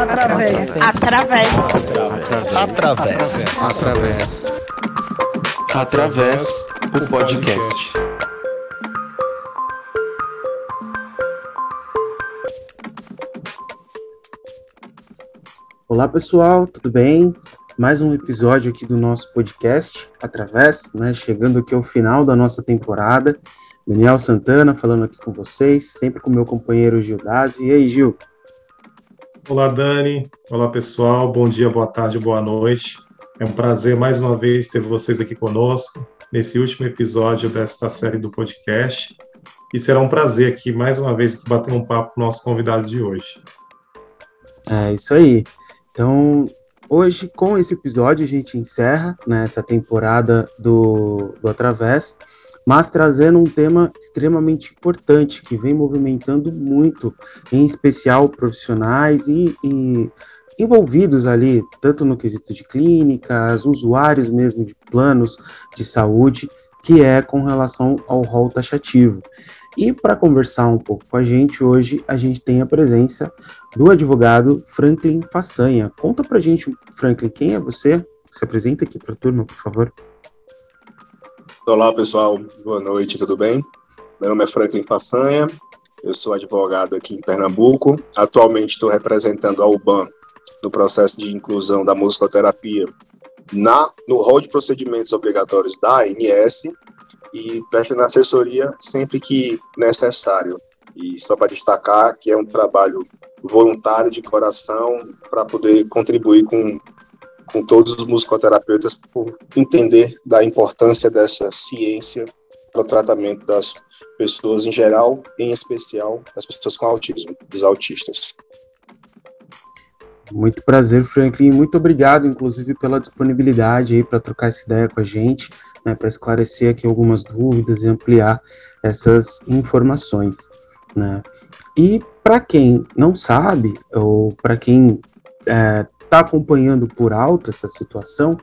Através. Através. Através. Através. Através o podcast. Olá pessoal, tudo bem? Mais um episódio aqui do nosso podcast Através, né? Chegando aqui ao final da nossa temporada. Daniel Santana falando aqui com vocês, sempre com meu companheiro Gildásio. E aí, Gil? Olá, Dani. Olá, pessoal. Bom dia, boa tarde, boa noite. É um prazer mais uma vez ter vocês aqui conosco nesse último episódio desta série do podcast. E será um prazer aqui mais uma vez bater um papo com o nosso convidado de hoje. É isso aí. Então, hoje, com esse episódio, a gente encerra né, essa temporada do, do Através, mas trazendo um tema extremamente importante que vem movimentando muito, em especial profissionais e, e envolvidos ali, tanto no quesito de clínicas, usuários mesmo de planos de saúde, que é com relação ao rol taxativo. E para conversar um pouco com a gente hoje, a gente tem a presença do advogado Franklin Façanha. Conta pra gente, Franklin, quem é você? Se apresenta aqui para a turma, por favor. Olá, pessoal. Boa noite, tudo bem? Meu nome é Franklin Façanha, eu sou advogado aqui em Pernambuco. Atualmente estou representando a UBAN no processo de inclusão da musicoterapia na, no rol de procedimentos obrigatórios da ANS e prestando assessoria sempre que necessário. E só para destacar que é um trabalho voluntário de coração para poder contribuir com, com todos os musicoterapeutas por entender da importância dessa ciência para o tratamento das pessoas em geral, em especial das pessoas com autismo, dos autistas. Muito prazer, Franklin. Muito obrigado, inclusive, pela disponibilidade aí para trocar essa ideia com a gente, né, para esclarecer aqui algumas dúvidas e ampliar essas informações, né. E para quem não sabe, ou para quem é, tá acompanhando por alto essa situação,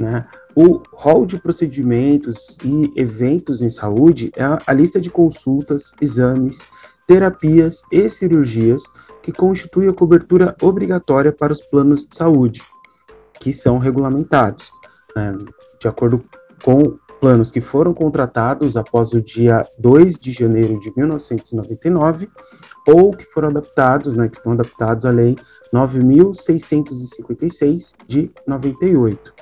né, o rol de procedimentos e eventos em saúde é a lista de consultas, exames, terapias e cirurgias que constitui a cobertura obrigatória para os planos de saúde, que são regulamentados, né, de acordo com planos que foram contratados após o dia 2 de janeiro de 1999 ou que foram adaptados, né, que estão adaptados à Lei 9.656 de 98.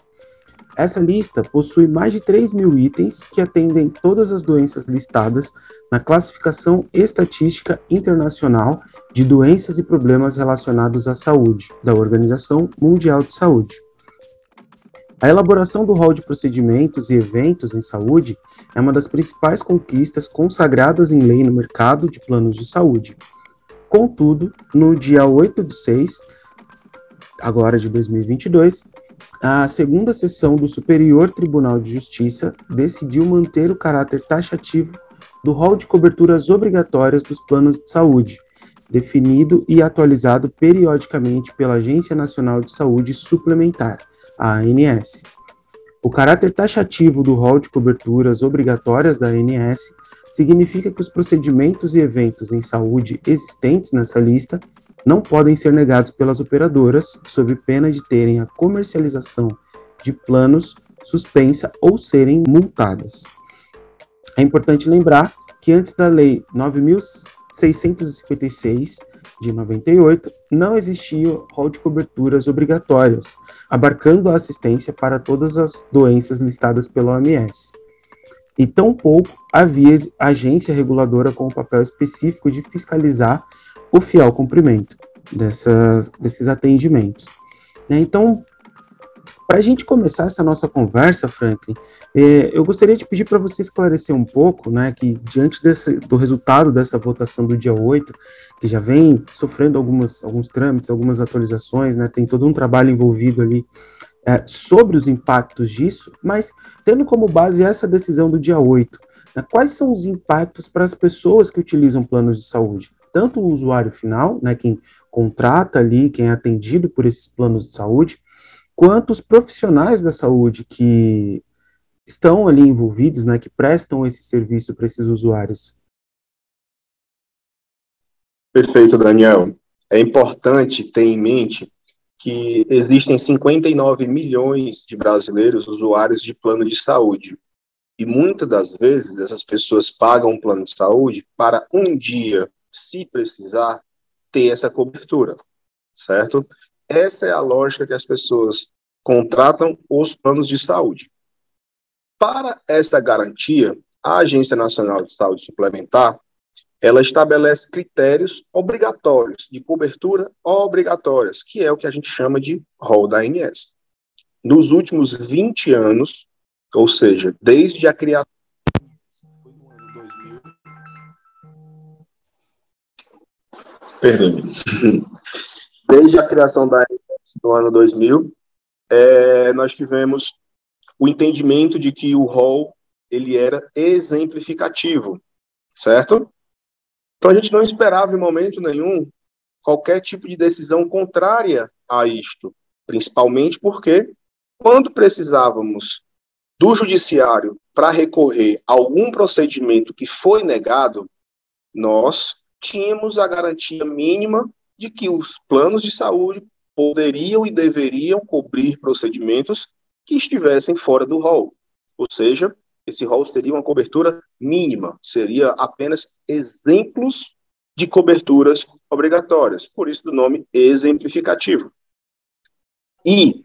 Essa lista possui mais de 3 mil itens que atendem todas as doenças listadas na Classificação Estatística Internacional de Doenças e Problemas Relacionados à Saúde, da Organização Mundial de Saúde. A elaboração do rol de procedimentos e eventos em saúde é uma das principais conquistas consagradas em lei no mercado de planos de saúde. Contudo, no dia 8 de 6, agora de 2022, a segunda sessão do Superior Tribunal de Justiça decidiu manter o caráter taxativo do rol de coberturas obrigatórias dos planos de saúde, definido e atualizado periodicamente pela Agência Nacional de Saúde Suplementar, a ANS. O caráter taxativo do rol de coberturas obrigatórias da ANS significa que os procedimentos e eventos em saúde existentes nessa lista não podem ser negados pelas operadoras, sob pena de terem a comercialização de planos suspensa ou serem multadas. É importante lembrar que antes da Lei 9.656 de 98, não existia rol de coberturas obrigatórias, abarcando a assistência para todas as doenças listadas pela OMS. E tampouco havia agência reguladora com o papel específico de fiscalizar o fiel cumprimento dessa, desses atendimentos. Né? Então, para a gente começar essa nossa conversa, Franklin, é, eu gostaria de pedir para você esclarecer um pouco, né, que diante desse, do resultado dessa votação do dia 8, que já vem sofrendo algumas, alguns trâmites, algumas atualizações, né, tem todo um trabalho envolvido ali é, sobre os impactos disso, mas tendo como base essa decisão do dia 8, né, quais são os impactos para as pessoas que utilizam planos de saúde? Tanto o usuário final, né, quem contrata ali, quem é atendido por esses planos de saúde, quanto os profissionais da saúde que estão ali envolvidos, né, que prestam esse serviço para esses usuários. Perfeito, Daniel. é importante ter em mente que existem 59 milhões de brasileiros usuários de plano de saúde. E muitas das vezes essas pessoas pagam um plano de saúde para um dia, se precisar, ter essa cobertura, certo? Essa é a lógica que as pessoas contratam os planos de saúde. Para essa garantia, a Agência Nacional de Saúde Suplementar ela estabelece critérios obrigatórios, de cobertura obrigatórias, que é o que a gente chama de rol da ANS. Nos últimos 20 anos, ou seja, desde a criação Perdão. Desde a criação da ANS no ano 2000, é, nós tivemos o entendimento de que o rol ele era exemplificativo, certo? Então a gente não esperava em momento nenhum qualquer tipo de decisão contrária a isto, principalmente porque quando precisávamos do judiciário para recorrer a algum procedimento que foi negado, nós tínhamos a garantia mínima de que os planos de saúde poderiam e deveriam cobrir procedimentos que estivessem fora do rol. Ou seja, esse rol seria uma cobertura mínima, seria apenas exemplos de coberturas obrigatórias, por isso do nome exemplificativo. E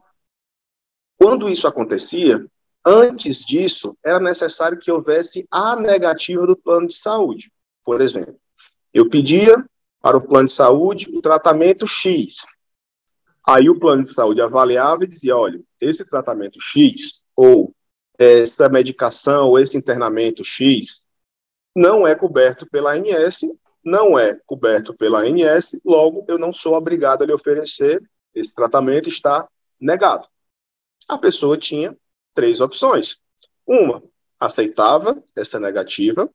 quando isso acontecia, antes disso, era necessário que houvesse a negativa do plano de saúde. Por exemplo, eu pedia para o plano de saúde o tratamento X. Aí o plano de saúde avaliava e dizia: olha, esse tratamento X, ou essa medicação ou esse internamento X não é coberto pela ANS, não é coberto pela ANS, logo eu não sou obrigado a lhe oferecer esse tratamento, está negado. A pessoa tinha três opções. Uma, aceitava essa negativa,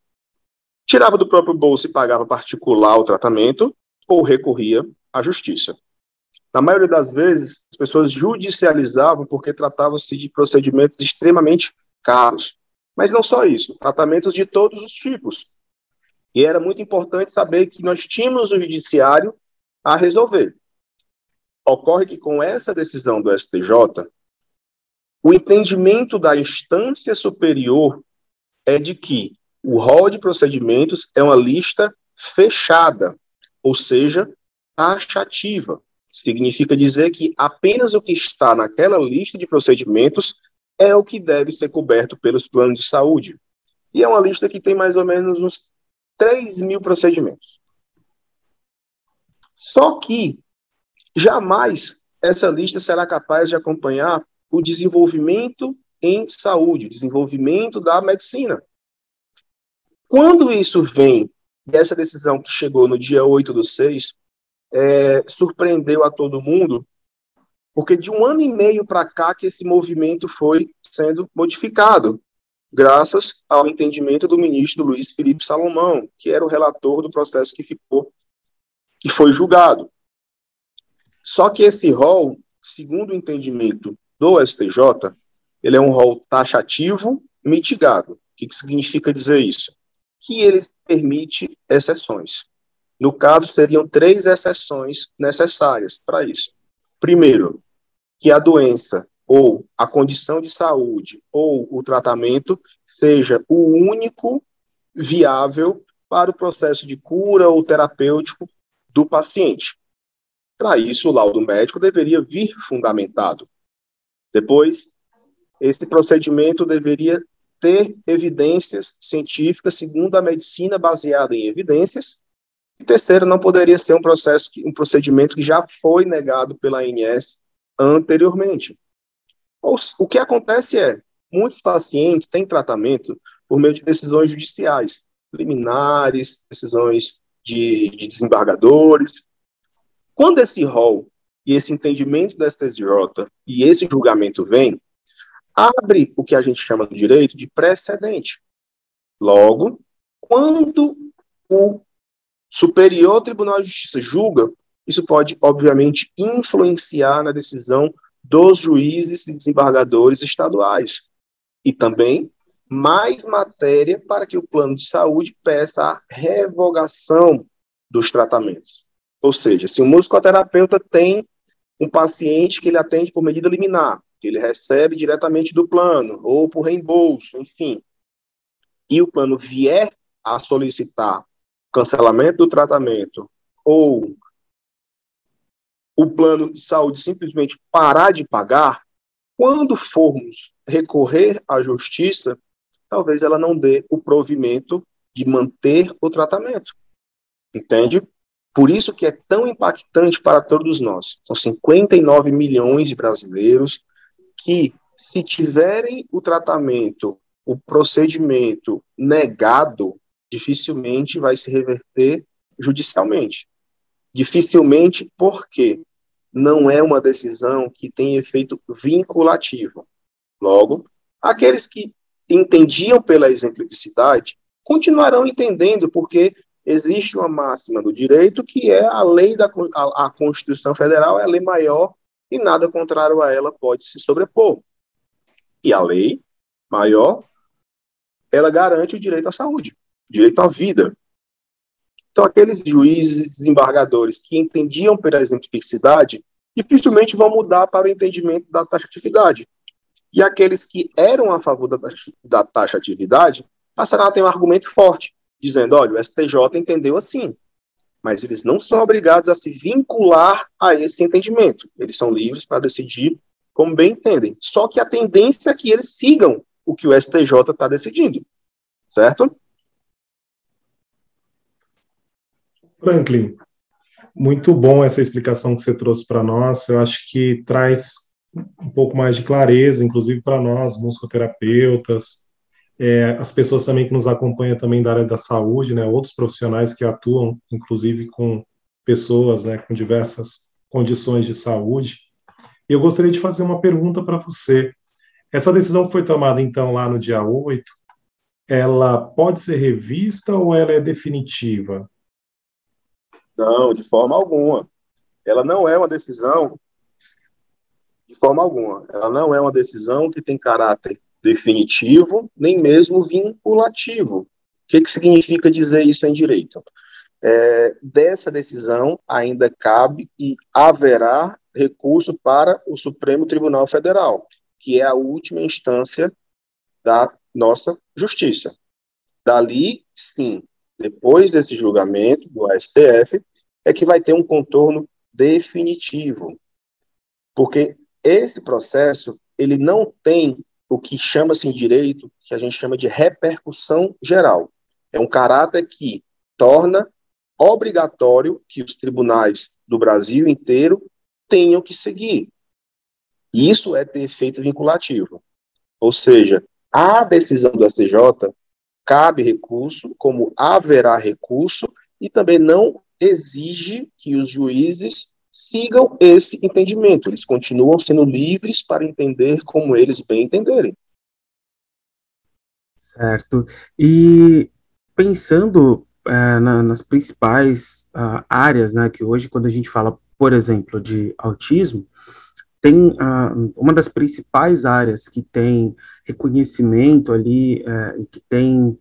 tirava do próprio bolso e pagava particular o tratamento, ou recorria à justiça. Na maioria das vezes, as pessoas judicializavam porque tratavam-se de procedimentos extremamente caros. Mas não só isso, tratamentos de todos os tipos. E era muito importante saber que nós tínhamos o judiciário a resolver. Ocorre que com essa decisão do STJ, o entendimento da instância superior é de que o rol de procedimentos é uma lista fechada, ou seja, taxativa. Significa dizer que apenas o que está naquela lista de procedimentos é o que deve ser coberto pelos planos de saúde. E é uma lista que tem mais ou menos uns 3 mil procedimentos. Só que jamais essa lista será capaz de acompanhar o desenvolvimento em saúde, desenvolvimento da medicina. Quando isso vem dessa decisão que chegou no dia 8 do 6, é, surpreendeu a todo mundo, porque de um ano e meio para cá que esse movimento foi sendo modificado, graças ao entendimento do ministro Luiz Felipe Salomão, que era o relator do processo que ficou, que foi julgado. Só que esse rol, segundo o entendimento do STJ, ele é um rol taxativo mitigado. O que, que significa dizer isso? Que ele permite exceções. No caso, seriam três exceções necessárias para isso. Primeiro, que a doença ou a condição de saúde ou o tratamento seja o único viável para o processo de cura ou terapêutico do paciente. Para isso, o laudo médico deveria vir fundamentado. Depois, esse procedimento deveria ter evidências científicas segundo a medicina baseada em evidências e terceiro, não poderia ser um processo, um procedimento que já foi negado pela ANS anteriormente. O que acontece é, muitos pacientes têm tratamento por meio de decisões judiciais, liminares, decisões de, de desembargadores. Quando esse rol e esse entendimento da STJ e esse julgamento vem, abre o que a gente chama do direito de precedente. Logo, quando o Superior Tribunal de Justiça julga, isso pode, obviamente, influenciar na decisão dos juízes e desembargadores estaduais. E também mais matéria para que o plano de saúde peça a revogação dos tratamentos. Ou seja, se o musicoterapeuta tem um paciente que ele atende por medida liminar, que ele recebe diretamente do plano, ou por reembolso, enfim, e o plano vier a solicitar cancelamento do tratamento ou o plano de saúde simplesmente parar de pagar, quando formos recorrer à justiça, talvez ela não dê o provimento de manter o tratamento. Entende? Por isso que é tão impactante para todos nós. São 59 milhões de brasileiros que, se tiverem o tratamento, o procedimento negado, dificilmente vai se reverter judicialmente. Dificilmente porque não é uma decisão que tem efeito vinculativo. Logo, aqueles que entendiam pela exemplificidade continuarão entendendo porque existe uma máxima do direito que é a lei da a, a Constituição Federal é a lei maior e nada contrário a ela pode se sobrepor. E a lei maior ela garante o direito à saúde, direito à vida. Então, aqueles juízes, desembargadores que entendiam pela exemplificidade, dificilmente vão mudar para o entendimento da taxatividade. E aqueles que eram a favor da, da taxatividade passarão a ter um argumento forte, dizendo: olha, o STJ entendeu assim, mas eles não são obrigados a se vincular a esse entendimento. Eles são livres para decidir como bem entendem. Só que a tendência é que eles sigam o que o STJ está decidindo, certo? Franklin, muito bom essa explicação que você trouxe para nós. Eu acho que traz um pouco mais de clareza, inclusive para nós, musicoterapeutas, é, as pessoas também que nos acompanham também da área da saúde, né, outros profissionais que atuam, inclusive com pessoas né, com diversas condições de saúde. Eu gostaria de fazer uma pergunta para você. Essa decisão que foi tomada, então, lá no dia 8, ela pode ser revista ou ela é definitiva? Não, de forma alguma. Ela não é uma decisão, de forma alguma, ela não é uma decisão que tem caráter definitivo, nem mesmo vinculativo. O que, que significa dizer isso em direito? É, dessa decisão ainda cabe e haverá recurso para o Supremo Tribunal Federal, que é a última instância da nossa justiça. Dali, sim, depois desse julgamento do STF, é que vai ter um contorno definitivo. Porque esse processo, ele não tem o que chama-se em direito, que a gente chama de repercussão geral. É um caráter que torna obrigatório que os tribunais do Brasil inteiro tenham que seguir. Isso é ter efeito vinculativo. Ou seja, a decisão do STJ cabe recurso, como haverá recurso, e também não exige que os juízes sigam esse entendimento. Eles continuam sendo livres para entender como eles bem entenderem. Certo. E pensando é, na, nas principais uh, áreas, né, que hoje, quando a gente fala, por exemplo, de autismo, tem uh, uma das principais áreas que tem reconhecimento ali uh, e que tem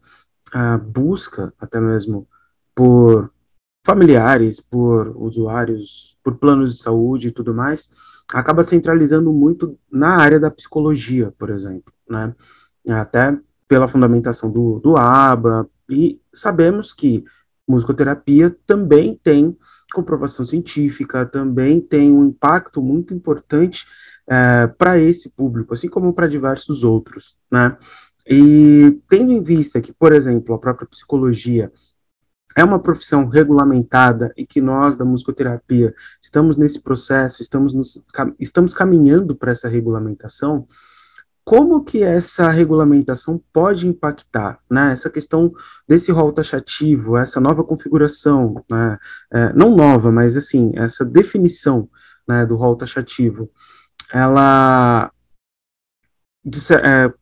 uh, busca até mesmo por familiares, por usuários, por planos de saúde e tudo mais, acaba centralizando muito na área da psicologia, por exemplo, né? Até pela fundamentação do, do ABA, e sabemos que musicoterapia também tem comprovação científica, também tem um impacto muito importante é, para esse público, assim como para diversos outros, né? E tendo em vista que, por exemplo, a própria psicologia é uma profissão regulamentada e que nós da musicoterapia estamos nesse processo, estamos, nos, estamos caminhando para essa regulamentação, como que essa regulamentação pode impactar, né, essa questão desse rol taxativo, essa nova configuração, né, é, não nova, mas assim, essa definição, né, do rol taxativo, ela, de, é,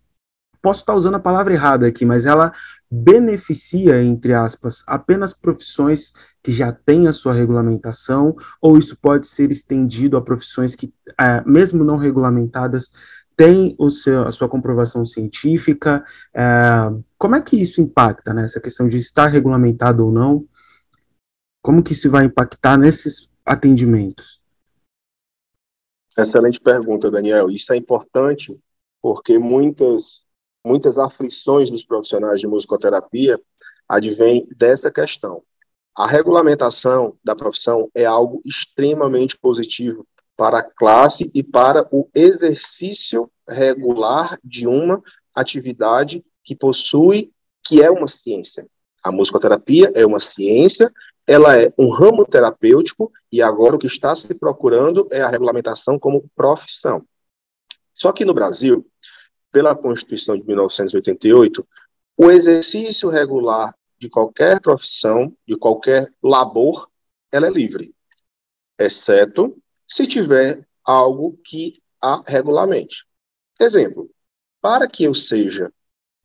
posso estar usando a palavra errada aqui, mas ela beneficia, entre aspas, apenas profissões que já têm a sua regulamentação, ou isso pode ser estendido a profissões que, é, mesmo não regulamentadas, tem o seu, a sua comprovação científica. É, como é que isso impacta, né, essa questão de estar regulamentado ou não? Como que isso vai impactar nesses atendimentos? Excelente pergunta, Daniel. Isso é importante porque muitas, muitas aflições dos profissionais de musicoterapia advêm dessa questão. A regulamentação da profissão é algo extremamente positivo para a classe e para o exercício regular de uma atividade que possui, que é uma ciência. A musicoterapia é uma ciência, ela é um ramo terapêutico e agora o que está se procurando é a regulamentação como profissão. Só que no Brasil, pela Constituição de 1988, o exercício regular de qualquer profissão, de qualquer labor, ela é livre, exceto se tiver algo que a regulamente. Exemplo, para que eu seja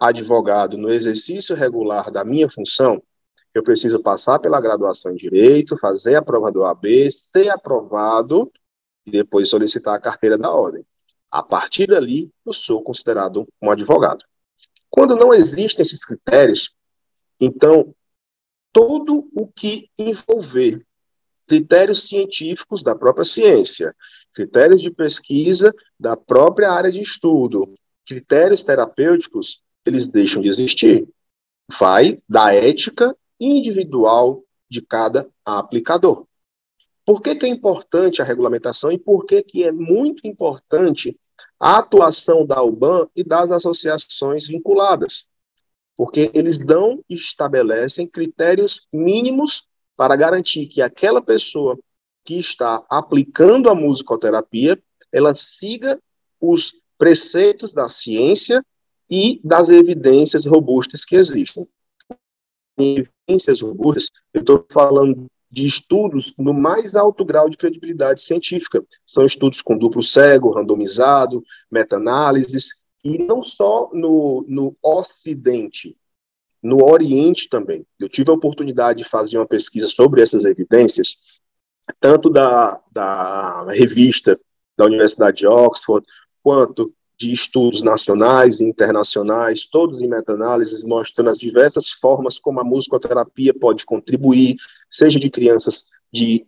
advogado no exercício regular da minha função, eu preciso passar pela graduação em Direito, fazer a prova do AB, ser aprovado e depois solicitar a carteira da ordem. A partir dali, eu sou considerado um advogado. Quando não existem esses critérios, então todo o que envolver critérios científicos da própria ciência, critérios de pesquisa da própria área de estudo, critérios terapêuticos, eles deixam de existir. Vai da ética individual de cada aplicador. Por que, que é importante a regulamentação e por que, que é muito importante a atuação da UBAN e das associações vinculadas? Porque eles dão e estabelecem critérios mínimos para garantir que aquela pessoa que está aplicando a musicoterapia, ela siga os preceitos da ciência e das evidências robustas que existem. Evidências robustas, eu estou falando de estudos no mais alto grau de credibilidade científica. São estudos com duplo cego, randomizado, meta-análises, e não só no, no Ocidente, no Oriente também. Eu tive a oportunidade de fazer uma pesquisa sobre essas evidências, tanto da, da revista da Universidade de Oxford, quanto de estudos nacionais e internacionais, todos em meta-análises, mostrando as diversas formas como a musicoterapia pode contribuir, seja de crianças de,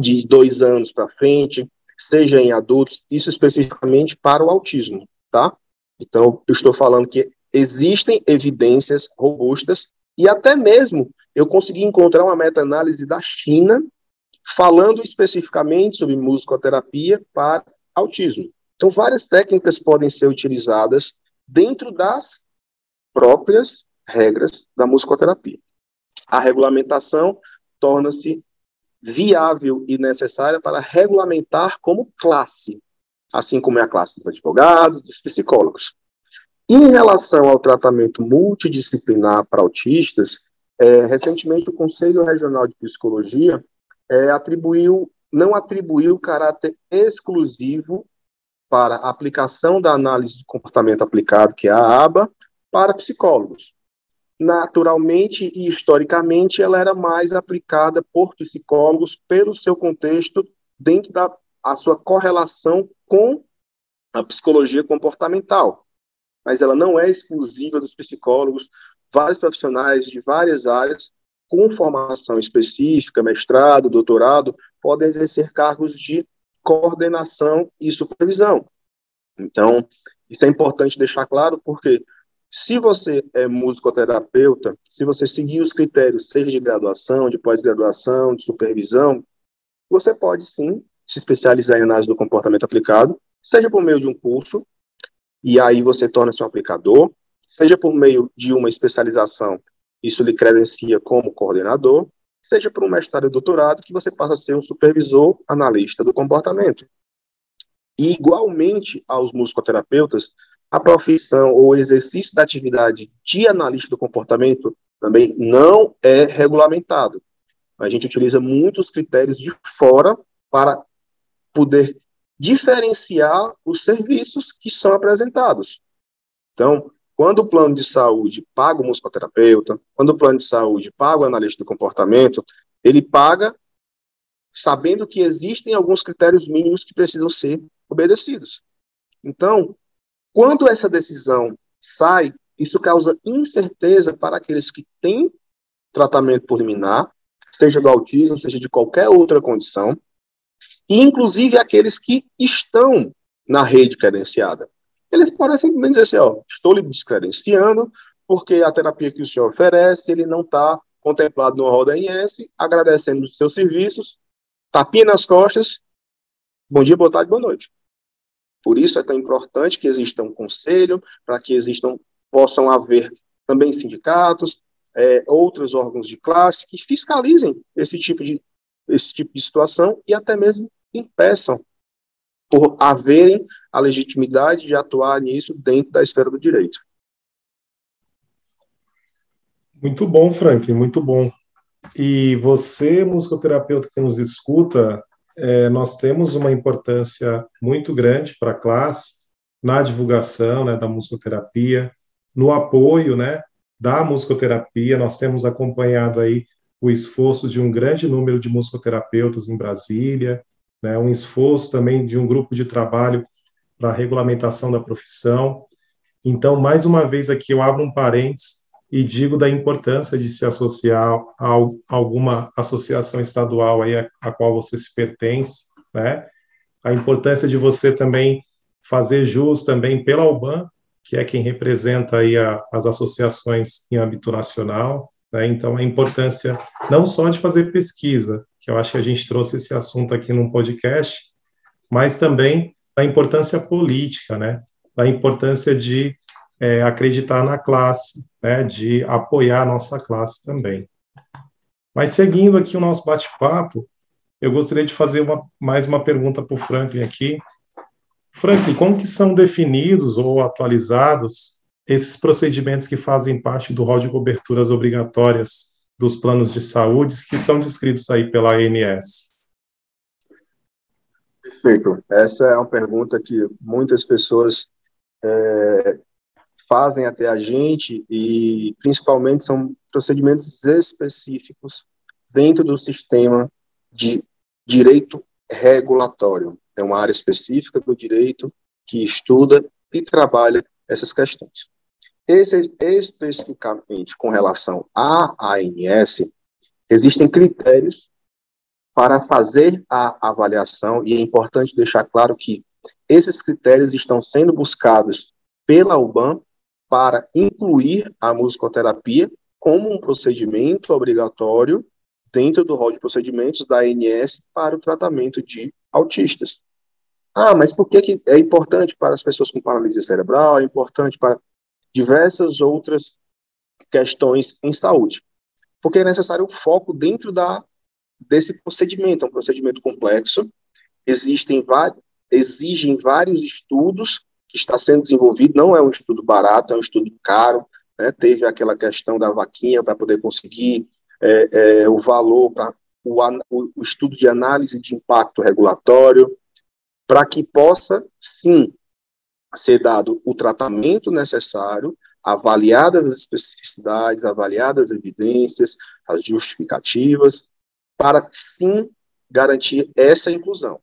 de dois anos para frente, seja em adultos, isso especificamente para o autismo, tá? Então, eu estou falando que existem evidências robustas e até mesmo eu consegui encontrar uma meta-análise da China falando especificamente sobre musicoterapia para autismo. Então, várias técnicas podem ser utilizadas dentro das próprias regras da musicoterapia. A regulamentação torna-se viável e necessária para regulamentar como classe, assim como é a classe dos advogados, dos psicólogos. Em relação ao tratamento multidisciplinar para autistas, é, recentemente o Conselho Regional de Psicologia é, atribuiu, não atribuiu caráter exclusivo para a aplicação da análise de comportamento aplicado, que é a ABA, para psicólogos. Naturalmente e historicamente, ela era mais aplicada por psicólogos pelo seu contexto dentro da a sua correlação com a psicologia comportamental. Mas ela não é exclusiva dos psicólogos, vários profissionais de várias áreas com formação específica, mestrado, doutorado, podem exercer cargos de coordenação e supervisão. Então, isso é importante deixar claro, porque se você é musicoterapeuta, se você seguir os critérios, seja de graduação, de pós-graduação, de supervisão, você pode sim se especializar em análise do comportamento aplicado, seja por meio de um curso, e aí você torna-se um aplicador, seja por meio de uma especialização, isso lhe credencia como coordenador, seja por um mestrado e doutorado, que você passa a ser um supervisor analista do comportamento. E, igualmente aos musicoterapeutas, a profissão ou exercício da atividade de analista do comportamento também não é regulamentado. A gente utiliza muitos critérios de fora para poder diferenciar os serviços que são apresentados. Então, quando o plano de saúde paga o musicoterapeuta, quando o plano de saúde paga o analista do comportamento, ele paga sabendo que existem alguns critérios mínimos que precisam ser obedecidos. Então, quando essa decisão sai, isso causa incerteza para aqueles que têm tratamento por liminar seja do autismo, seja de qualquer outra condição, e inclusive aqueles que estão na rede credenciada. Eles podem simplesmente dizer assim, ó, estou lhe descredenciando, porque a terapia que o senhor oferece, ele não está contemplado no rol da INS, agradecendo os seus serviços, tapinha nas costas, bom dia, boa tarde, boa noite. Por isso é tão importante que exista um conselho, para que existam, possam haver também sindicatos, é, outros órgãos de classe que fiscalizem esse tipo de, esse tipo de situação e até mesmo impeçam por haverem a legitimidade de atuar nisso dentro da esfera do direito. Muito bom, Franklin, muito bom. E você, musicoterapeuta que nos escuta, é, nós temos uma importância muito grande para a classe na divulgação né, da musicoterapia, no apoio né, da musicoterapia. Nós temos acompanhado aí o esforço de um grande número de musicoterapeutas em Brasília, né, um esforço também de um grupo de trabalho para a regulamentação da profissão. Então, mais uma vez aqui eu abro um parênteses e digo da importância de se associar a alguma associação estadual aí a, a qual você se pertence, né? A importância de você também fazer jus também pela UBAN, que é quem representa aí a, as associações em âmbito nacional, né? Então a importância não só de fazer pesquisa, que eu acho que a gente trouxe esse assunto aqui num podcast, mas também da importância política, né? Da importância de é, acreditar na classe, né, de apoiar a nossa classe também. Mas seguindo aqui o nosso bate-papo, eu gostaria de fazer uma, mais uma pergunta para o Franklin aqui. Franklin, como que são definidos ou atualizados esses procedimentos que fazem parte do rol de coberturas obrigatórias dos planos de saúde que são descritos aí pela ANS? Perfeito. Essa é uma pergunta que muitas pessoas é, fazem até a gente e principalmente são procedimentos específicos dentro do sistema de direito regulatório. É uma área específica do direito que estuda e trabalha essas questões. Especificamente com relação à ANS, existem critérios para fazer a avaliação, e é importante deixar claro que esses critérios estão sendo buscados pela UBAN para incluir a musicoterapia como um procedimento obrigatório dentro do rol de procedimentos da ANS para o tratamento de autistas. Ah, mas por que, que é importante para as pessoas com paralisia cerebral, é importante para diversas outras questões em saúde? Porque é necessário o foco dentro da, desse procedimento, é um procedimento complexo, existem vários, exigem vários estudos que está sendo desenvolvido, não é um estudo barato, é um estudo caro, né? teve aquela questão da vaquinha para poder conseguir é, é, o valor para o, o, estudo de análise de impacto regulatório, para que possa, sim, ser dado o tratamento necessário, avaliadas as especificidades, avaliadas as evidências, as justificativas, para, sim, garantir essa inclusão.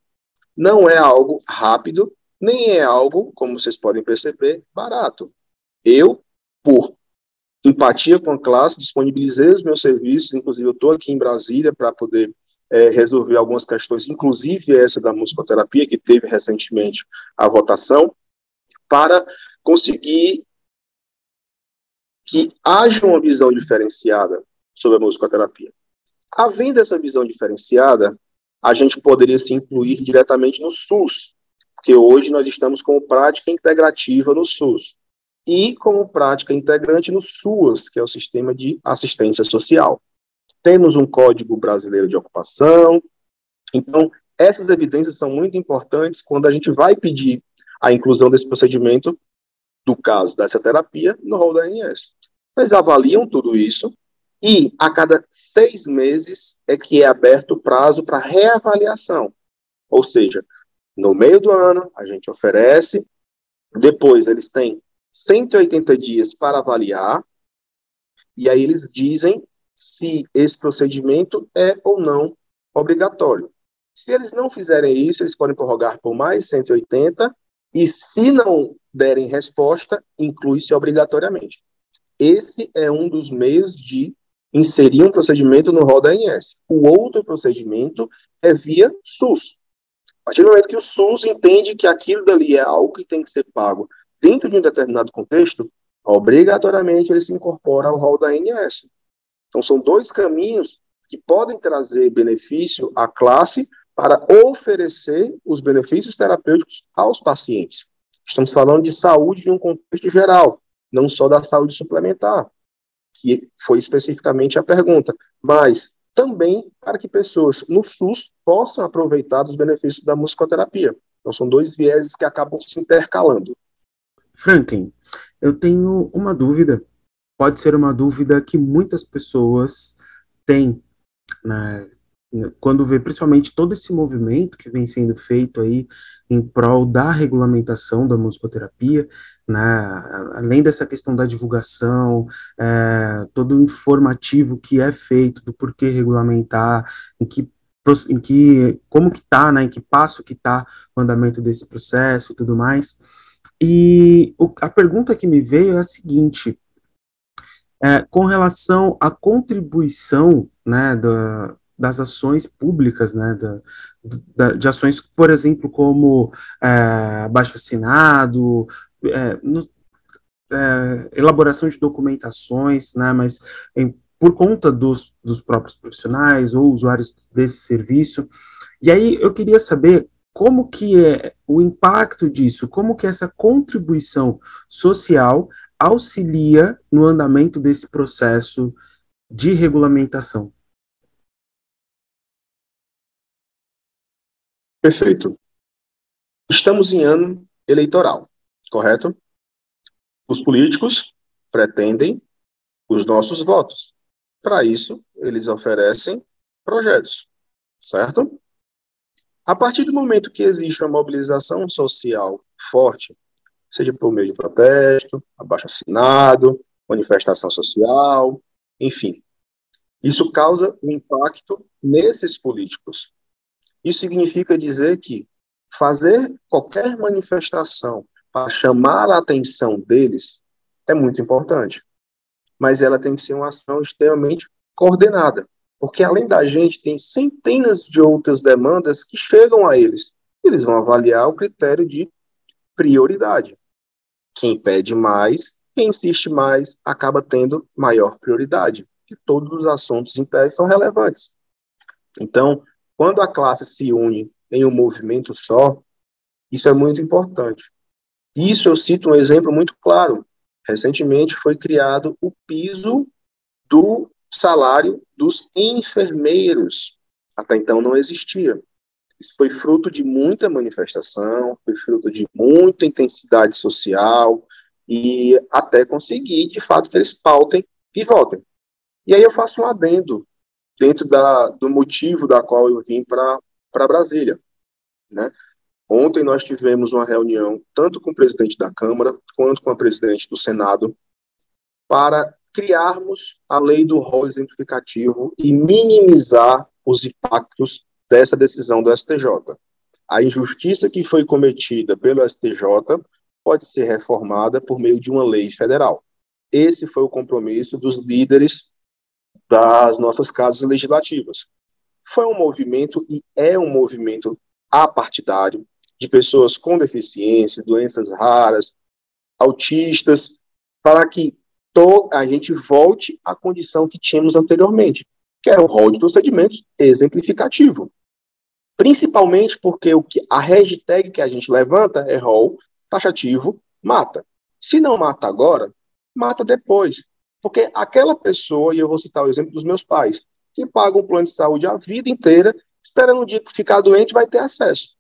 Não é algo rápido, nem é algo, como vocês podem perceber, barato. Eu, por empatia com a classe, disponibilizei os meus serviços, inclusive eu estou aqui em Brasília para poder é, resolver algumas questões, inclusive essa da musicoterapia, que teve recentemente a votação, para conseguir que haja uma visão diferenciada sobre a musicoterapia. Havendo essa visão diferenciada, a gente poderia se incluir diretamente no SUS, porque hoje nós estamos com prática integrativa no SUS e como prática integrante no SUAS, que é o Sistema de Assistência Social. Temos um Código Brasileiro de Ocupação. Então, essas evidências são muito importantes quando a gente vai pedir a inclusão desse procedimento, do caso dessa terapia, no rol da ANS. Eles avaliam tudo isso e a cada seis meses é que é aberto o prazo para reavaliação. Ou seja, no meio do ano, a gente oferece, depois eles têm 180 dias para avaliar, e aí eles dizem se esse procedimento é ou não obrigatório. Se eles não fizerem isso, eles podem prorrogar por mais 180, e se não derem resposta, inclui-se obrigatoriamente. Esse é um dos meios de inserir um procedimento no rol da ANS. O outro procedimento é via SUS. A partir do momento que o SUS entende que aquilo dali é algo que tem que ser pago dentro de um determinado contexto, obrigatoriamente ele se incorpora ao rol da ANS. Então, são dois caminhos que podem trazer benefício à classe para oferecer os benefícios terapêuticos aos pacientes. Estamos falando de saúde de um contexto geral, não só da saúde suplementar, que foi especificamente a pergunta, mas também para que pessoas no SUS possam aproveitar dos benefícios da musicoterapia. Então, são dois vieses que acabam se intercalando. Franklin, eu tenho uma dúvida. Pode ser uma dúvida que muitas pessoas têm né, quando vê principalmente todo esse movimento que vem sendo feito aí em prol da regulamentação da musicoterapia, né, além dessa questão da divulgação, é, todo o informativo que é feito do porquê regulamentar, em que em que como que tá, né, em que passo que tá o andamento desse processo e tudo mais. E o, a pergunta que me veio é a seguinte: é, com relação à contribuição, né, da, das ações públicas, né, da, da, de ações, por exemplo, como é, baixo assinado, é, no, é, elaboração de documentações, né, mas em, por conta dos, dos próprios profissionais ou usuários desse serviço. E aí eu queria saber como que é o impacto disso, como que essa contribuição social auxilia no andamento desse processo de regulamentação. Perfeito. Estamos em ano eleitoral, correto? Os políticos pretendem os nossos votos. Para isso, eles oferecem projetos, certo? A partir do momento que existe uma mobilização social forte, seja por meio de protesto, abaixo assinado, manifestação social, enfim, isso causa um impacto nesses políticos, isso significa dizer que fazer qualquer manifestação para chamar a atenção deles é muito importante. Mas ela tem que ser uma ação extremamente coordenada, porque além da gente, tem centenas de outras demandas que chegam a eles. Eles vão avaliar o critério de prioridade. Quem pede mais, quem insiste mais, acaba tendo maior prioridade. E todos os assuntos em pé são relevantes. Então, quando a classe se une em um movimento só, isso é muito importante. Isso eu cito um exemplo muito claro. Recentemente foi criado o piso do salário dos enfermeiros. Até então não existia. Isso foi fruto de muita manifestação, foi fruto de muita intensidade social e até conseguir, de fato, que eles pautem e votem. E aí eu faço um adendo dentro da, do motivo da qual eu vim para Brasília. Né? Ontem nós tivemos uma reunião tanto com o presidente da Câmara quanto com a presidente do Senado para criarmos a lei do rol exemplificativo e minimizar os impactos dessa decisão do STJ. A injustiça que foi cometida pelo STJ pode ser reformada por meio de uma lei federal. Esse foi o compromisso dos líderes das nossas casas legislativas. Foi um movimento e é um movimento apartidário de pessoas com deficiência, doenças raras, autistas, para que a gente volte à condição que tínhamos anteriormente, que era o rol de procedimentos exemplificativo. Principalmente porque o que a hashtag que a gente levanta é rol taxativo mata. Se não mata agora, mata depois. Porque aquela pessoa, e eu vou citar o exemplo dos meus pais, que pagam um plano de saúde a vida inteira, esperando um dia que ficar doente vai ter acesso.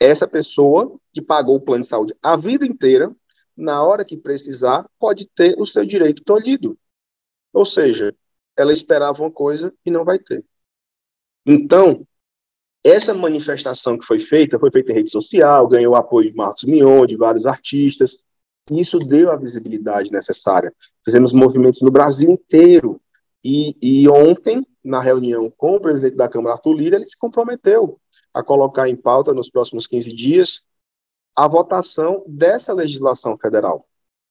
Essa pessoa que pagou o plano de saúde a vida inteira, na hora que precisar, pode ter o seu direito tolhido. Ou seja, ela esperava uma coisa e não vai ter. Então, essa manifestação que foi feita, foi feita em rede social, ganhou apoio de Marcos Mion, de vários artistas, e isso deu a visibilidade necessária. Fizemos movimentos no Brasil inteiro. E, e ontem, na reunião com o presidente da Câmara, Arthur Lira, ele se comprometeu a colocar em pauta nos próximos 15 dias a votação dessa legislação federal.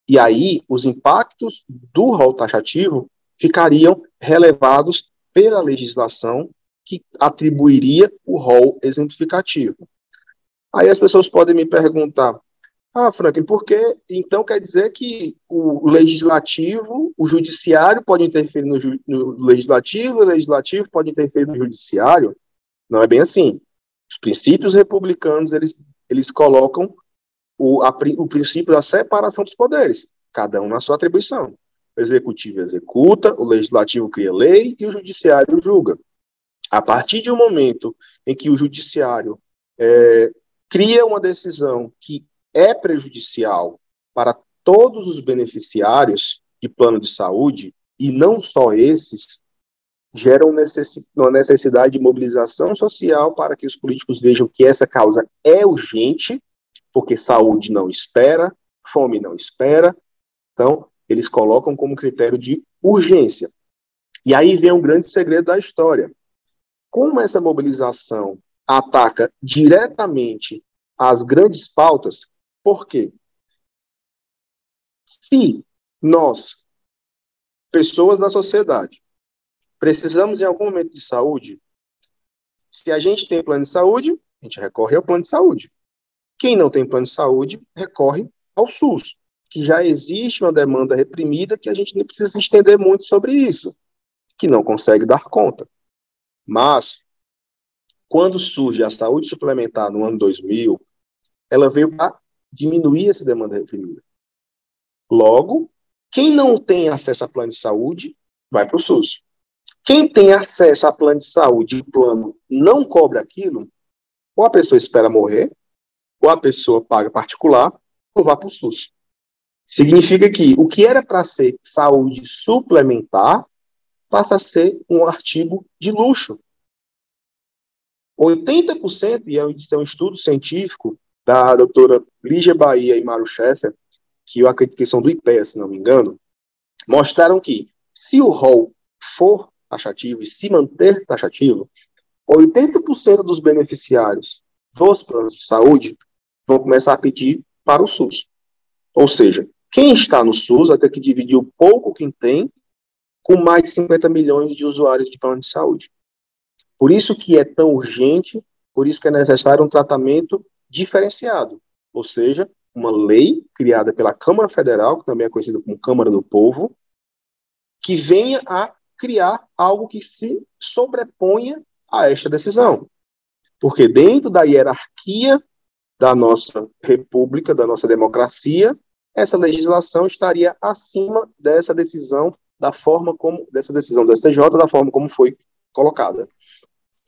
E aí, os impactos do rol taxativo ficariam relevados pela legislação que atribuiria o rol exemplificativo. Aí as pessoas podem me perguntar, ah, Franklin, por que então quer dizer que o legislativo, o judiciário pode interferir no, no, legislativo, o legislativo pode interferir no judiciário? Não é bem assim. Os princípios republicanos, eles, eles colocam o, a, o princípio da separação dos poderes, cada um na sua atribuição. O executivo executa, o legislativo cria lei e o judiciário julga. A partir de um momento em que o judiciário é, cria uma decisão que é prejudicial para todos os beneficiários de plano de saúde, e não só esses, geram uma necessidade de mobilização social para que os políticos vejam que essa causa é urgente, porque saúde não espera, fome não espera. Então, eles colocam como critério de urgência. E aí vem um grande segredo da história. Como essa mobilização ataca diretamente as grandes pautas, por quê? Se nós, pessoas da sociedade, precisamos em algum momento de saúde, se a gente tem plano de saúde, a gente recorre ao plano de saúde. Quem não tem plano de saúde, recorre ao SUS, que já existe uma demanda reprimida que a gente nem precisa estender muito sobre isso, que não consegue dar conta. Mas, quando surge a saúde suplementar no ano 2000, ela veio para diminuir essa demanda reprimida. Logo, quem não tem acesso a plano de saúde, vai para o SUS. Quem tem acesso a plano de saúde e o plano não cobre aquilo, ou a pessoa espera morrer, ou a pessoa paga particular, ou vai para o SUS. Significa que o que era para ser saúde suplementar passa a ser um artigo de luxo. 80%, e é um estudo científico da doutora Lígia Bahia e Mário Scheffer, que eu acredito que são do IPEA, se não me engano, mostraram que se o rol for taxativo e se manter taxativo, 80% dos beneficiários dos planos de saúde vão começar a pedir para o SUS. Ou seja, quem está no SUS vai ter que dividir o pouco que tem com mais de 50 milhões de usuários de plano de saúde. Por isso que é tão urgente, por isso que é necessário um tratamento diferenciado, ou seja, uma lei criada pela Câmara Federal, que também é conhecida como Câmara do Povo, que venha a criar algo que se sobreponha a esta decisão. Porque dentro da hierarquia da nossa república, da nossa democracia, essa legislação estaria acima dessa decisão da forma como dessa decisão do STJ, da forma como foi colocada.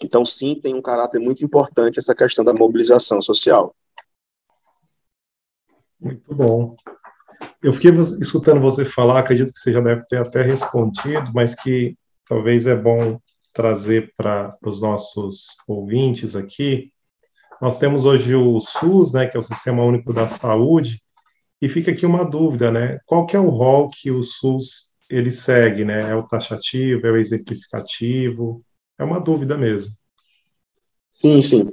Então, sim, tem um caráter muito importante essa questão da mobilização social. Muito bom. Eu fiquei escutando você falar, acredito que você já deve ter até respondido, mas que talvez é bom trazer para os nossos ouvintes aqui. Nós temos hoje o SUS, né, que é o Sistema Único da Saúde, e fica aqui uma dúvida, né? Qual que é o rol que o SUS ele segue, né? É o taxativo, é o exemplificativo? É uma dúvida mesmo. Sim, sim.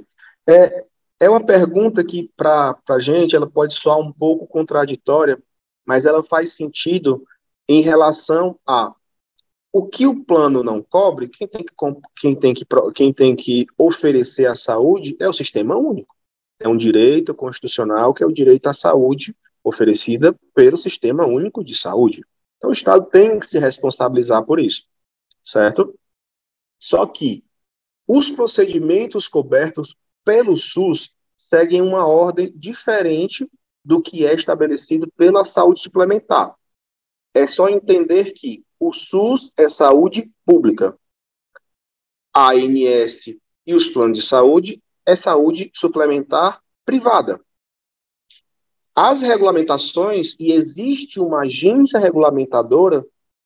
É, é uma pergunta que, para a gente, ela pode soar um pouco contraditória, mas ela faz sentido em relação a o que o plano não cobre, quem tem que, quem tem que, quem tem que oferecer a saúde é o sistema único. É um direito constitucional que é o direito à saúde oferecida pelo Sistema Único de Saúde. Então, o Estado tem que se responsabilizar por isso, certo? Só que os procedimentos cobertos pelo SUS seguem uma ordem diferente do que é estabelecido pela saúde suplementar. É só entender que o SUS é saúde pública. A ANS e os planos de saúde é saúde suplementar privada. As regulamentações, e existe uma agência regulamentadora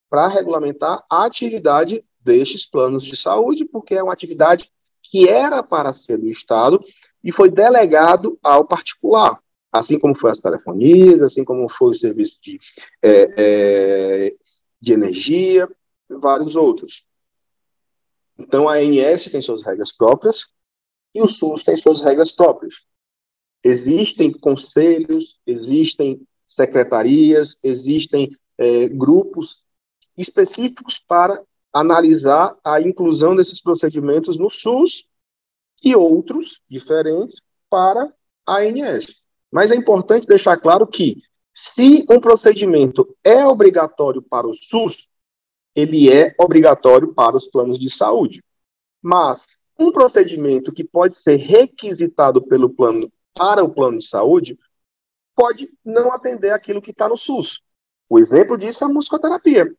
para regulamentar a atividade destes planos de saúde, porque é uma atividade que era para ser do Estado e foi delegado ao particular, assim como foi as telefonias, assim como foi o serviço de, é, é, de energia, vários outros. Então, a ANS tem suas regras próprias e o SUS tem suas regras próprias. Existem conselhos, existem secretarias, existem é, grupos específicos para analisar a inclusão desses procedimentos no SUS e outros diferentes para a ANS. Mas é importante deixar claro que, se um procedimento é obrigatório para o SUS, ele é obrigatório para os planos de saúde. Mas um procedimento que pode ser requisitado pelo plano para o plano de saúde pode não atender aquilo que está no SUS. O exemplo disso é a musicoterapia.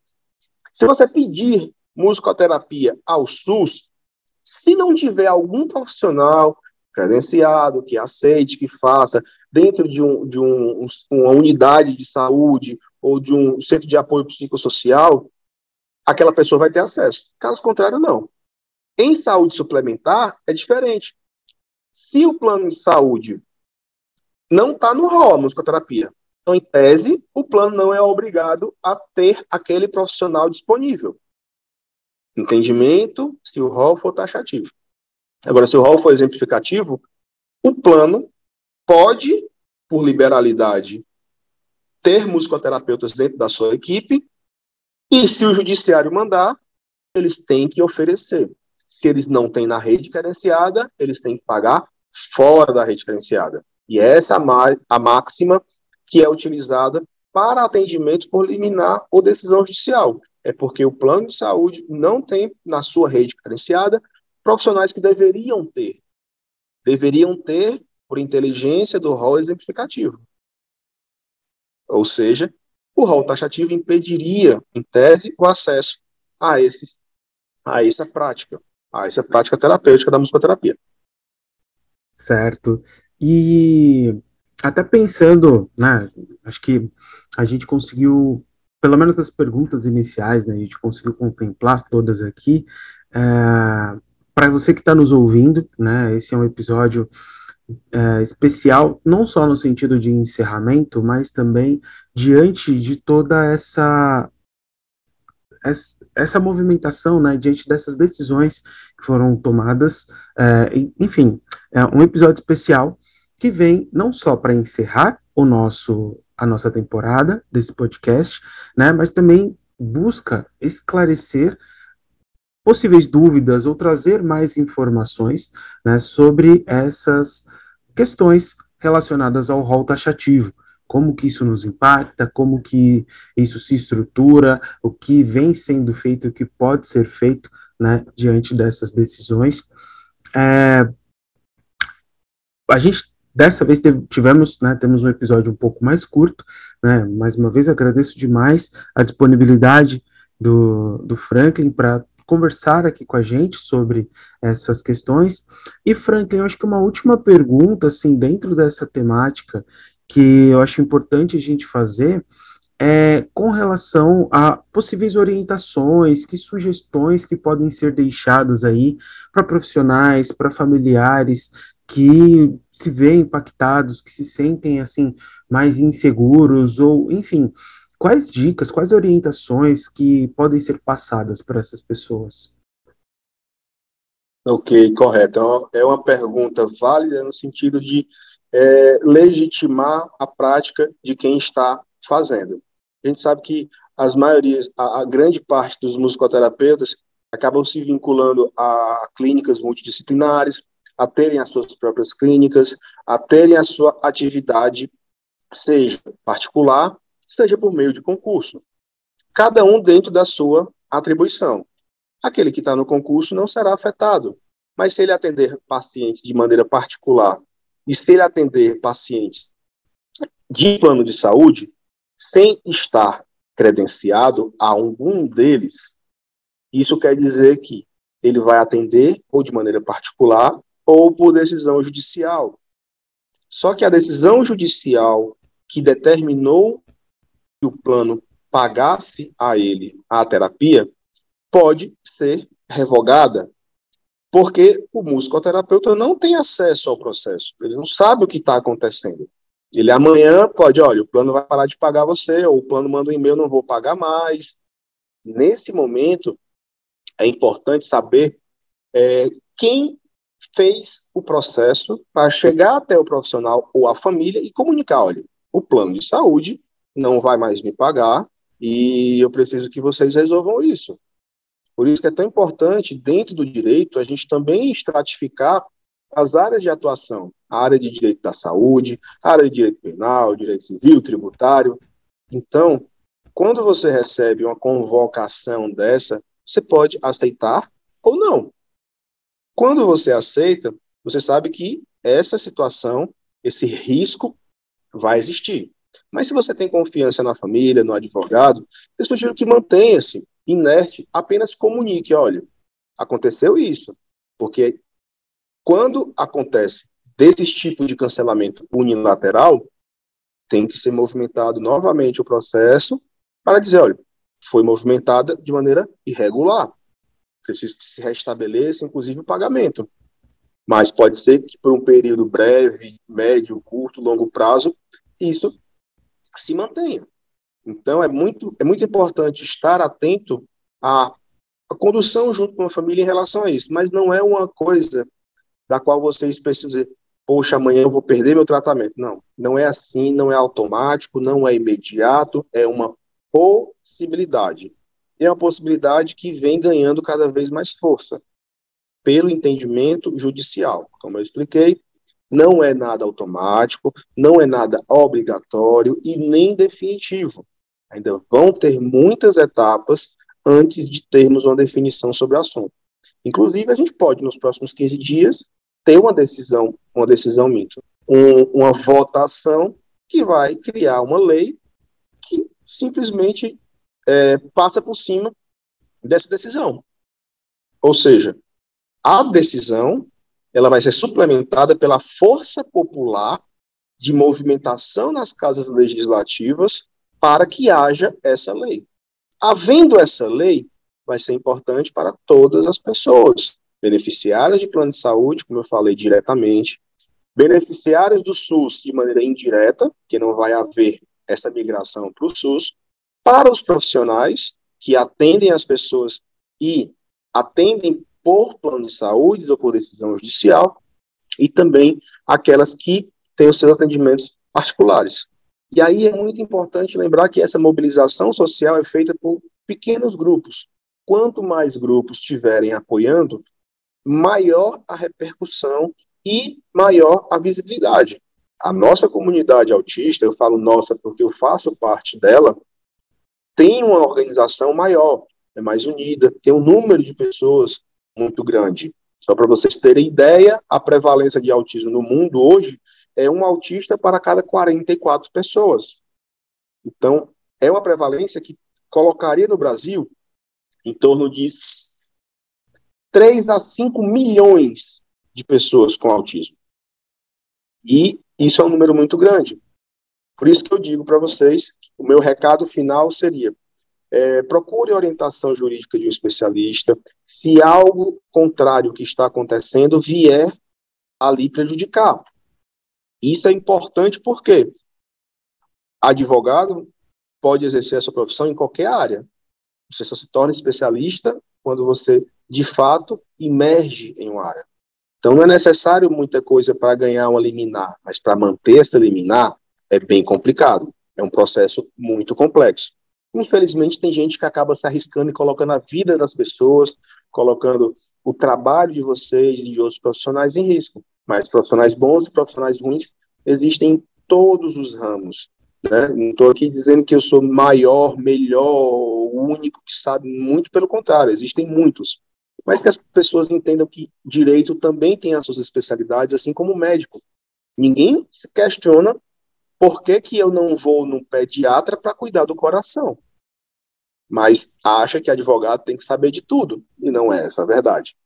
Se você pedir musicoterapia ao SUS, se não tiver algum profissional credenciado que aceite, que faça, dentro de, um, de um, uma unidade de saúde ou de um centro de apoio psicossocial, aquela pessoa vai ter acesso. Caso contrário, não. Em saúde suplementar, é diferente. Se o plano de saúde não está no rol a musicoterapia, então, em tese, o plano não é obrigado a ter aquele profissional disponível. Entendimento se o rol for taxativo. Agora, se o rol for exemplificativo, o plano pode, por liberalidade, ter musicoterapeutas dentro da sua equipe, e se o judiciário mandar, eles têm que oferecer. Se eles não têm na rede credenciada, eles têm que pagar fora da rede credenciada. E essa é a máxima que é utilizada para atendimento por liminar ou decisão judicial. É porque o plano de saúde não tem na sua rede credenciada profissionais que deveriam ter. Deveriam ter por inteligência do rol exemplificativo. Ou seja, o rol taxativo impediria, em tese, o acesso a, esses, a essa prática, a essa prática terapêutica da musicoterapia. Certo. E até pensando, né, acho que a gente conseguiu, pelo menos das perguntas iniciais, né, a gente conseguiu contemplar todas aqui. É, Para você que está nos ouvindo, né, esse é um episódio é, especial, não só no sentido de encerramento, mas também diante de toda essa essa movimentação, né, diante dessas decisões que foram tomadas, é, enfim, é um episódio especial que vem não só para encerrar o nosso a nossa temporada desse podcast, né, mas também busca esclarecer possíveis dúvidas ou trazer mais informações né, sobre essas questões relacionadas ao rol taxativo, como que isso nos impacta, como que isso se estrutura, o que vem sendo feito, o que pode ser feito né, diante dessas decisões. É, a gente Dessa vez tivemos, né, temos um episódio um pouco mais curto, né, mais uma vez agradeço demais a disponibilidade do, do Franklin para conversar aqui com a gente sobre essas questões. E Franklin, eu acho que uma última pergunta, assim, dentro dessa temática, que eu acho importante a gente fazer, é com relação a possíveis orientações, que sugestões que podem ser deixadas aí para profissionais, para familiares que se veem impactados, que se sentem assim mais inseguros ou, enfim, quais dicas, quais orientações que podem ser passadas para essas pessoas? Ok, correto. É uma pergunta válida no sentido de é, legitimar a prática de quem está fazendo. A gente sabe que as maiorias, a, a grande parte dos musicoterapeutas acabam se vinculando a clínicas multidisciplinares, a terem as suas próprias clínicas, a terem a sua atividade, seja particular, seja por meio de concurso. Cada um dentro da sua atribuição. Aquele que está no concurso não será afetado, mas se ele atender pacientes de maneira particular e se ele atender pacientes de plano de saúde, sem estar credenciado a algum deles, isso quer dizer que ele vai atender ou de maneira particular ou por decisão judicial. Só que a decisão judicial que determinou que o plano pagasse a ele a terapia pode ser revogada, porque o musicoterapeuta não tem acesso ao processo, ele não sabe o que está acontecendo. Ele amanhã pode, olha, o plano vai parar de pagar você, ou o plano manda um e-mail, não vou pagar mais. Nesse momento, é importante saber é, quem fez o processo para chegar até o profissional ou a família e comunicar, olha, o plano de saúde não vai mais me pagar, E eu preciso que vocês resolvam isso. Por isso que é tão importante, dentro do direito, a gente também estratificar as áreas de atuação. A área de direito da saúde, a área de direito penal, direito civil, tributário. Então, quando você recebe uma convocação dessa, você pode aceitar ou não. Quando você aceita, você sabe que essa situação, esse risco vai existir. Mas se você tem confiança na família, no advogado, eu sugiro que mantenha-se inerte, apenas comunique, olha, aconteceu isso. Porque quando acontece desse tipo de cancelamento unilateral, tem que ser movimentado novamente o processo para dizer, olha, foi movimentada de maneira irregular. Precisa que se restabeleça, inclusive, o pagamento. Mas pode ser que por um período breve, médio, curto, longo prazo, isso se mantenha. Então, é muito, é muito importante estar atento à, à condução junto com a família em relação a isso, mas não é uma coisa da qual vocês precisam poxa, amanhã eu vou perder meu tratamento. Não, não é assim, não é automático, não é imediato, é uma possibilidade. É uma possibilidade que vem ganhando cada vez mais força pelo entendimento judicial. Como eu expliquei, não é nada automático, não é nada obrigatório e nem definitivo. Ainda vão ter muitas etapas antes de termos uma definição sobre o assunto. Inclusive, a gente pode, nos próximos 15 dias, ter uma decisão, uma decisão mito, um, uma votação que vai criar uma lei que simplesmente é, passa por cima dessa decisão. Ou seja, a decisão ela vai ser suplementada pela força popular de movimentação nas casas legislativas para que haja essa lei. Havendo essa lei, vai ser importante para todas as pessoas, beneficiárias de plano de saúde, como eu falei diretamente, beneficiários do SUS de maneira indireta, que não vai haver essa migração para o SUS, para os profissionais que atendem as pessoas e atendem por plano de saúde ou por decisão judicial, e também aquelas que têm os seus atendimentos particulares. E aí é muito importante lembrar que essa mobilização social é feita por pequenos grupos. Quanto mais grupos estiverem apoiando, maior a repercussão e maior a visibilidade. A nossa comunidade autista, eu falo nossa porque eu faço parte dela, tem uma organização maior, é mais unida, tem um número de pessoas muito grande. Só para vocês terem ideia, a prevalência de autismo no mundo hoje é um autista para cada 44 pessoas. Então, é uma prevalência que colocaria no Brasil em torno de 3 a 5 milhões de pessoas com autismo. E isso é um número muito grande. Por isso que eu digo para vocês, o meu recado final seria: é, procure orientação jurídica de um especialista. Se algo contrário que está acontecendo vier ali prejudicar. Isso é importante porque advogado pode exercer a sua profissão em qualquer área. Você só se torna especialista quando você, de fato, emerge em uma área. Então, não é necessário muita coisa para ganhar uma liminar, mas para manter essa liminar é bem complicado. É um processo muito complexo. Infelizmente, tem gente que acaba se arriscando e colocando a vida das pessoas, colocando o trabalho de vocês e de outros profissionais em risco. Mas profissionais bons e profissionais ruins existem em todos os ramos. Né? Não estou aqui dizendo que eu sou maior, melhor, único que sabe, muito pelo contrário, existem muitos. Mas que as pessoas entendam que direito também tem as suas especialidades, assim como médico. Ninguém se questiona por que, que eu não vou num pediatra para cuidar do coração? Mas acha que advogado tem que saber de tudo, e não é essa a verdade.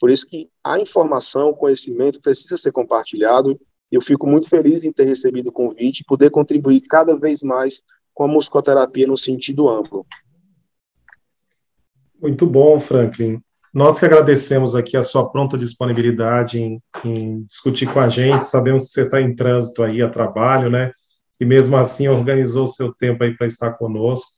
Por isso que a informação, o conhecimento precisa ser compartilhado. Eu fico muito feliz em ter recebido o convite e poder contribuir cada vez mais com a musicoterapia no sentido amplo. Muito bom, Franklin. Nós que agradecemos aqui a sua pronta disponibilidade em, em discutir com a gente. Sabemos que você está em trânsito aí a trabalho, né? E mesmo assim organizou seu tempo aí para estar conosco.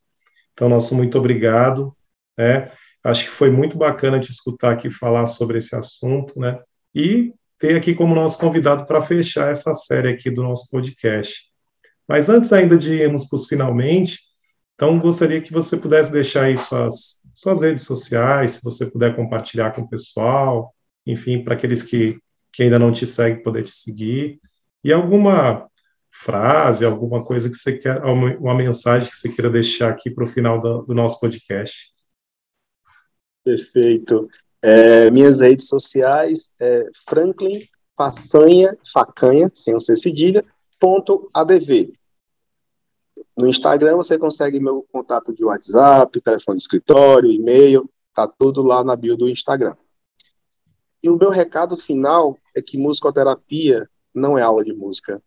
Então, nosso muito obrigado. Né? Acho que foi muito bacana te escutar aqui falar sobre esse assunto, né? E ter aqui como nosso convidado para fechar essa série aqui do nosso podcast. Mas antes ainda de irmos para os finalmente, Então, gostaria que você pudesse deixar aí suas, suas redes sociais, se você puder compartilhar com o pessoal, enfim, para aqueles que, que ainda não te seguem, poder te seguir. E alguma frase, alguma coisa que você quer, uma, mensagem que você queira deixar aqui para o final do, do, nosso podcast. Perfeito. É, minhas redes sociais é Franklin Façanha, Facanha, sem o C cedilha, ponto ADV. No Instagram você consegue meu contato de WhatsApp, telefone de escritório, e-mail, tá tudo lá na bio do Instagram. E o meu recado final é que musicoterapia não é aula de música.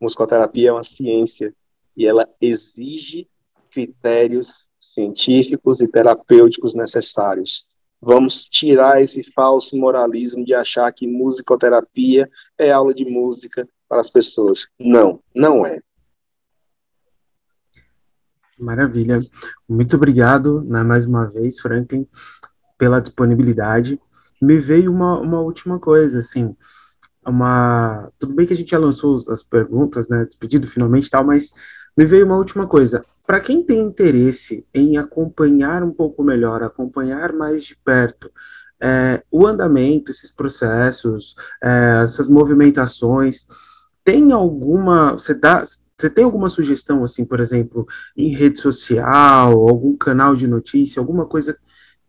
Musicoterapia é uma ciência e ela exige critérios científicos e terapêuticos necessários. Vamos tirar esse falso moralismo de achar que musicoterapia é aula de música para as pessoas. Não, não é. Maravilha. Muito obrigado, né, mais uma vez, Franklin, pela disponibilidade. Me veio uma, uma última coisa, assim, uma... Tudo bem que a gente já lançou as perguntas, né, despedido finalmente tal, mas me veio uma última coisa. Para quem tem interesse em acompanhar um pouco melhor, acompanhar mais de perto é, o andamento, esses processos, é, essas movimentações, tem alguma, você dá, você tem alguma sugestão, assim, por exemplo, em rede social, algum canal de notícia, alguma coisa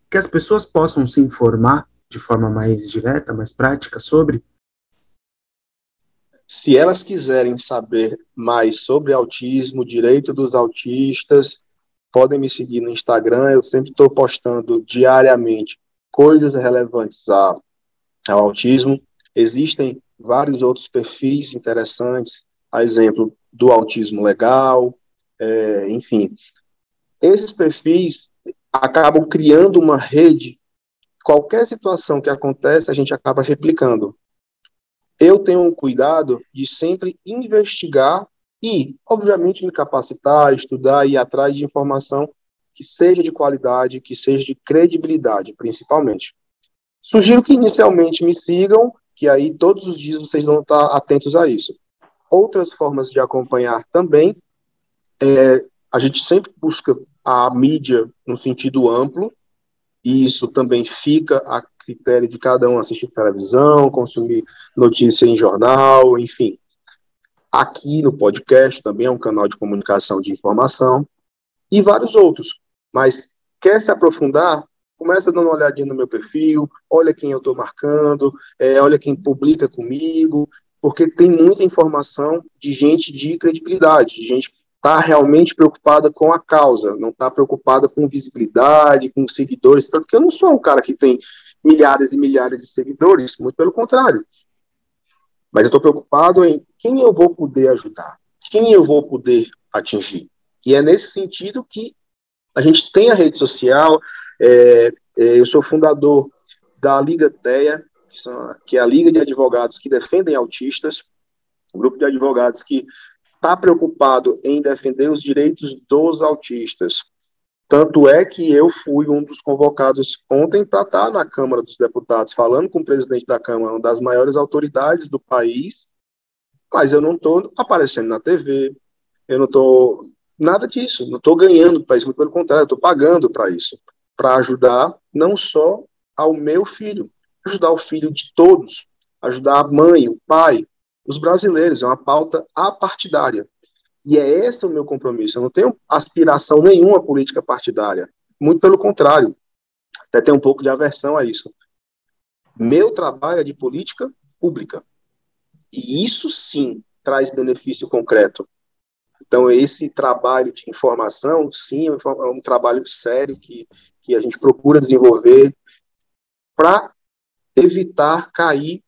que as pessoas possam se informar de forma mais direta, mais prática sobre? Se elas quiserem saber mais sobre autismo, direito dos autistas, podem me seguir no Instagram. Eu sempre estou postando diariamente coisas relevantes ao autismo. Existem vários outros perfis interessantes, a exemplo do autismo legal, é, enfim. Esses perfis acabam criando uma rede. Qualquer situação que acontece, a gente acaba replicando. Eu tenho um cuidado de sempre investigar e, obviamente, me capacitar, estudar e ir atrás de informação que seja de qualidade, que seja de credibilidade, principalmente. Sugiro que inicialmente me sigam, que aí todos os dias vocês vão estar atentos a isso outras formas de acompanhar também. É, a gente sempre busca a mídia no sentido amplo, e isso também fica a critério de cada um assistir televisão, consumir notícia em jornal, enfim. Aqui no podcast também é um canal de comunicação de informação, e vários outros. Mas quer se aprofundar? Começa dando uma olhadinha no meu perfil, olha quem eu estou marcando, é, olha quem publica comigo, porque tem muita informação de gente de credibilidade, de gente que está realmente preocupada com a causa, não está preocupada com visibilidade, com seguidores, tanto que eu não sou um cara que tem milhares e milhares de seguidores, muito pelo contrário. Mas eu estou preocupado em quem eu vou poder ajudar, quem eu vou poder atingir. E é nesse sentido que a gente tem a rede social, é, é, eu sou fundador da Liga TEA, que, é a Liga de Advogados que defendem autistas, um grupo de advogados que está preocupado em defender os direitos dos autistas. Tanto é que eu fui um dos convocados ontem para estar tá na Câmara dos Deputados, falando com o presidente da Câmara, uma das maiores autoridades do país, mas eu não estou aparecendo na TV, eu não estou. Nada disso, não estou ganhando para isso, pelo contrário, estou pagando para isso, para ajudar não só ao meu filho, ajudar o filho de todos, ajudar a mãe, o pai, os brasileiros. É uma pauta apartidária. E é esse o meu compromisso. Eu não tenho aspiração nenhuma política partidária. Muito pelo contrário. Até tenho um pouco de aversão a isso. Meu trabalho é de política pública. E isso sim traz benefício concreto. Então, esse trabalho de informação, sim, é um trabalho sério que, que a gente procura desenvolver para evitar cair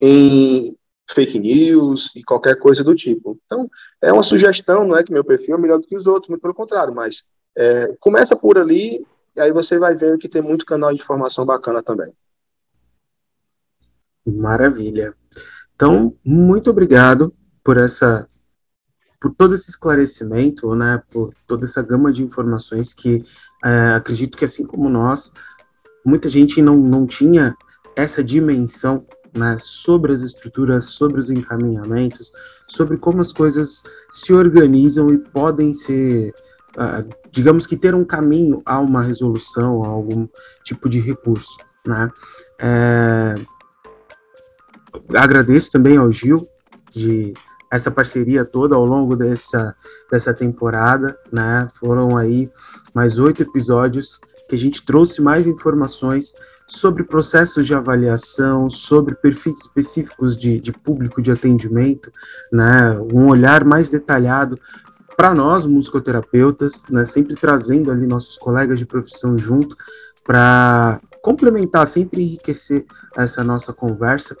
em fake news e qualquer coisa do tipo. Então, é uma sugestão, não é que meu perfil é melhor do que os outros, muito pelo contrário, mas é, começa por ali e aí você vai ver que tem muito canal de informação bacana também. Maravilha. Então, muito obrigado por essa por todo esse esclarecimento, né, por toda essa gama de informações que é, acredito que assim como nós, muita gente não, não tinha essa dimensão né, sobre as estruturas, sobre os encaminhamentos, sobre como as coisas se organizam e podem ser uh, digamos que ter um caminho a uma resolução, a algum tipo de recurso, né? É, agradeço também ao Gil de essa parceria toda ao longo dessa, dessa temporada, né? Foram aí mais oito episódios que a gente trouxe mais informações sobre processos de avaliação, sobre perfis específicos de, de público de atendimento, né? Um olhar mais detalhado para nós, musicoterapeutas, né? Sempre trazendo ali nossos colegas de profissão junto para complementar, sempre enriquecer essa nossa conversa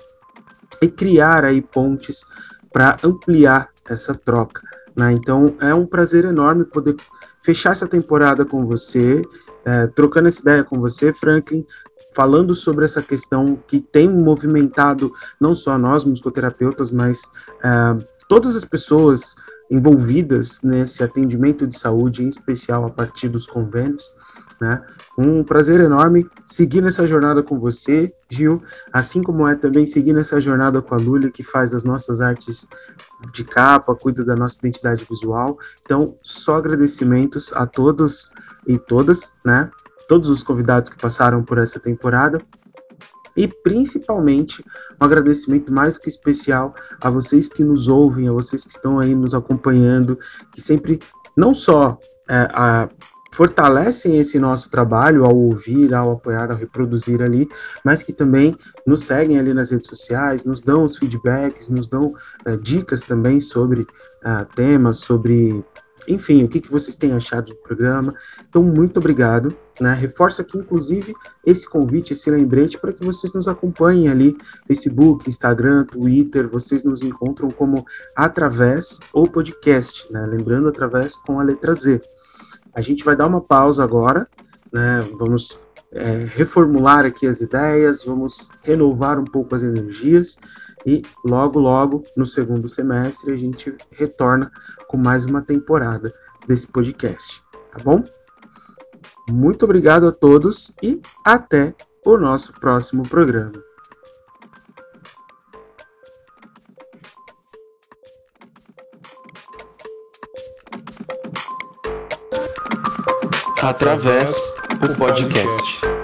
e criar aí pontes para ampliar essa troca. Né? Então é um prazer enorme poder fechar essa temporada com você, é, trocando essa ideia com você, Franklin, falando sobre essa questão que tem movimentado não só nós, musicoterapeutas, mas é, todas as pessoas envolvidas nesse atendimento de saúde, em especial a partir dos convênios. Né? Um prazer enorme seguir nessa jornada com você, Gil, assim como é também seguir nessa jornada com a Lúlia, que faz as nossas artes de capa, cuida da nossa identidade visual. Então, só agradecimentos a todos e todas, né? Todos os convidados que passaram por essa temporada. E principalmente um agradecimento mais que especial a vocês que nos ouvem, a vocês que estão aí nos acompanhando, que sempre não só é, a, fortalecem esse nosso trabalho ao ouvir, ao apoiar, ao reproduzir ali, mas que também nos seguem ali nas redes sociais, nos dão os feedbacks, nos dão uh, dicas também sobre uh, temas, sobre, enfim, o que, que vocês têm achado do programa. Então, muito obrigado. Né? Reforço aqui, inclusive, esse convite, esse lembrete para que vocês nos acompanhem ali, Facebook, Instagram, Twitter, vocês nos encontram como através ou podcast, né? lembrando através com a letra Z. A gente vai dar uma pausa agora, né? Vamos é, reformular aqui as ideias, vamos renovar um pouco as energias e logo, logo, no segundo semestre, a gente retorna com mais uma temporada desse podcast, tá bom? Muito obrigado a todos e até o nosso próximo programa. através do podcast.